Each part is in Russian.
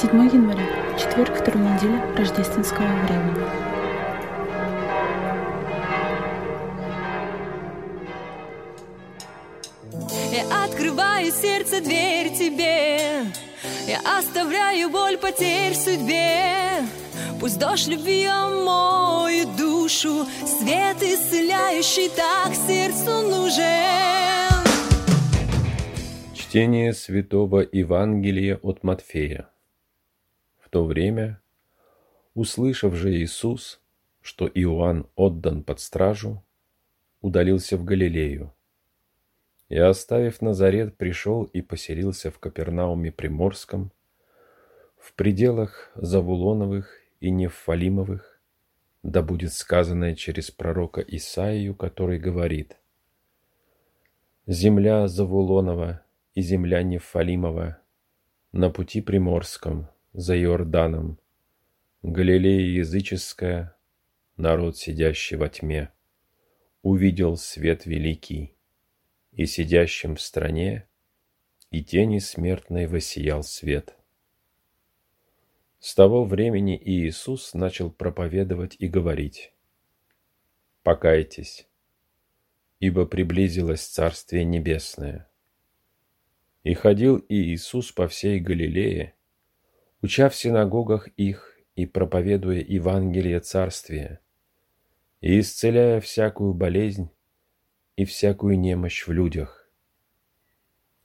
7 января, четверг второй недели рождественского времени. Я открываю сердце, дверь тебе. Я оставляю боль потерь в судьбе. Пусть дождь любви омоет душу Свет исцеляющий так сердцу нужен. Чтение Святого Евангелия от Матфея в то время, услышав же Иисус, что Иоанн отдан под стражу, удалился в Галилею. И, оставив Назарет, пришел и поселился в Капернауме Приморском, в пределах Завулоновых и Нефалимовых, да будет сказанное через пророка Исаию, который говорит «Земля Завулонова и земля Нефалимова на пути Приморском, за Иорданом. Галилея языческая, народ, сидящий во тьме, увидел свет великий, и сидящим в стране и тени смертной воссиял свет. С того времени Иисус начал проповедовать и говорить, «Покайтесь, ибо приблизилось Царствие Небесное». И ходил Иисус по всей Галилее, уча в синагогах их и проповедуя Евангелие Царствия, и исцеляя всякую болезнь и всякую немощь в людях.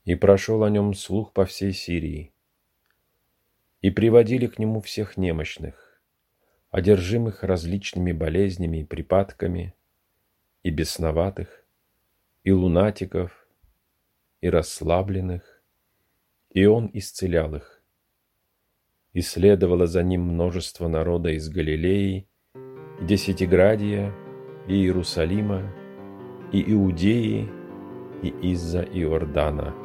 И прошел о нем слух по всей Сирии. И приводили к нему всех немощных, одержимых различными болезнями и припадками, и бесноватых, и лунатиков, и расслабленных, и он исцелял их и следовало за ним множество народа из Галилеи, Десятиградия, и Иерусалима, и Иудеи, и из-за Иордана.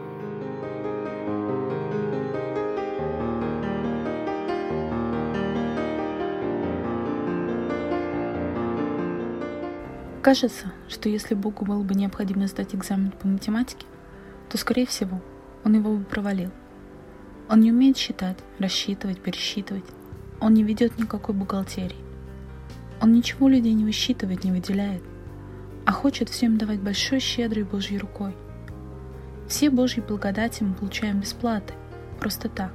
Кажется, что если Богу было бы необходимо сдать экзамен по математике, то, скорее всего, он его бы провалил – он не умеет считать, рассчитывать, пересчитывать. Он не ведет никакой бухгалтерии. Он ничего людей не высчитывает, не выделяет, а хочет всем давать большой, щедрой Божьей рукой. Все Божьи благодати мы получаем бесплаты, просто так.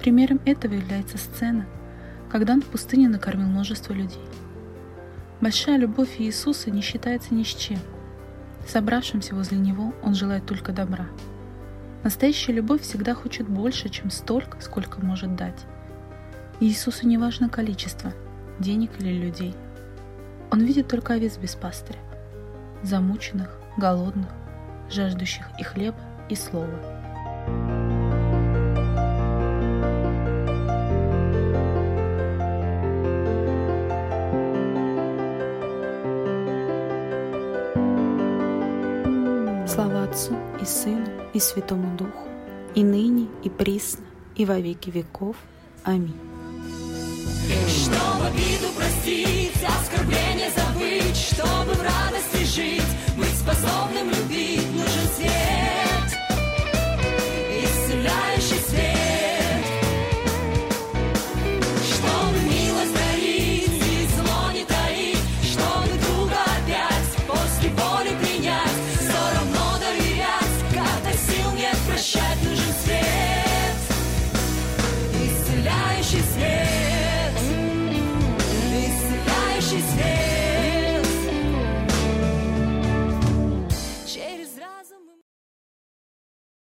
Примером этого является сцена, когда он в пустыне накормил множество людей. Большая любовь Иисуса не считается ни с чем. Собравшимся возле Него Он желает только добра – Настоящая любовь всегда хочет больше, чем столько, сколько может дать. Иисусу не важно количество, денег или людей. Он видит только овец без пастыря, замученных, голодных, жаждущих и хлеба, и слова. Слава Отцу и Сыну и Святому Духу, и ныне, и присно, и во веки веков. Аминь. Чтобы обиду простить, оскорбление забыть, чтобы в радости жить, быть способным любить, свет.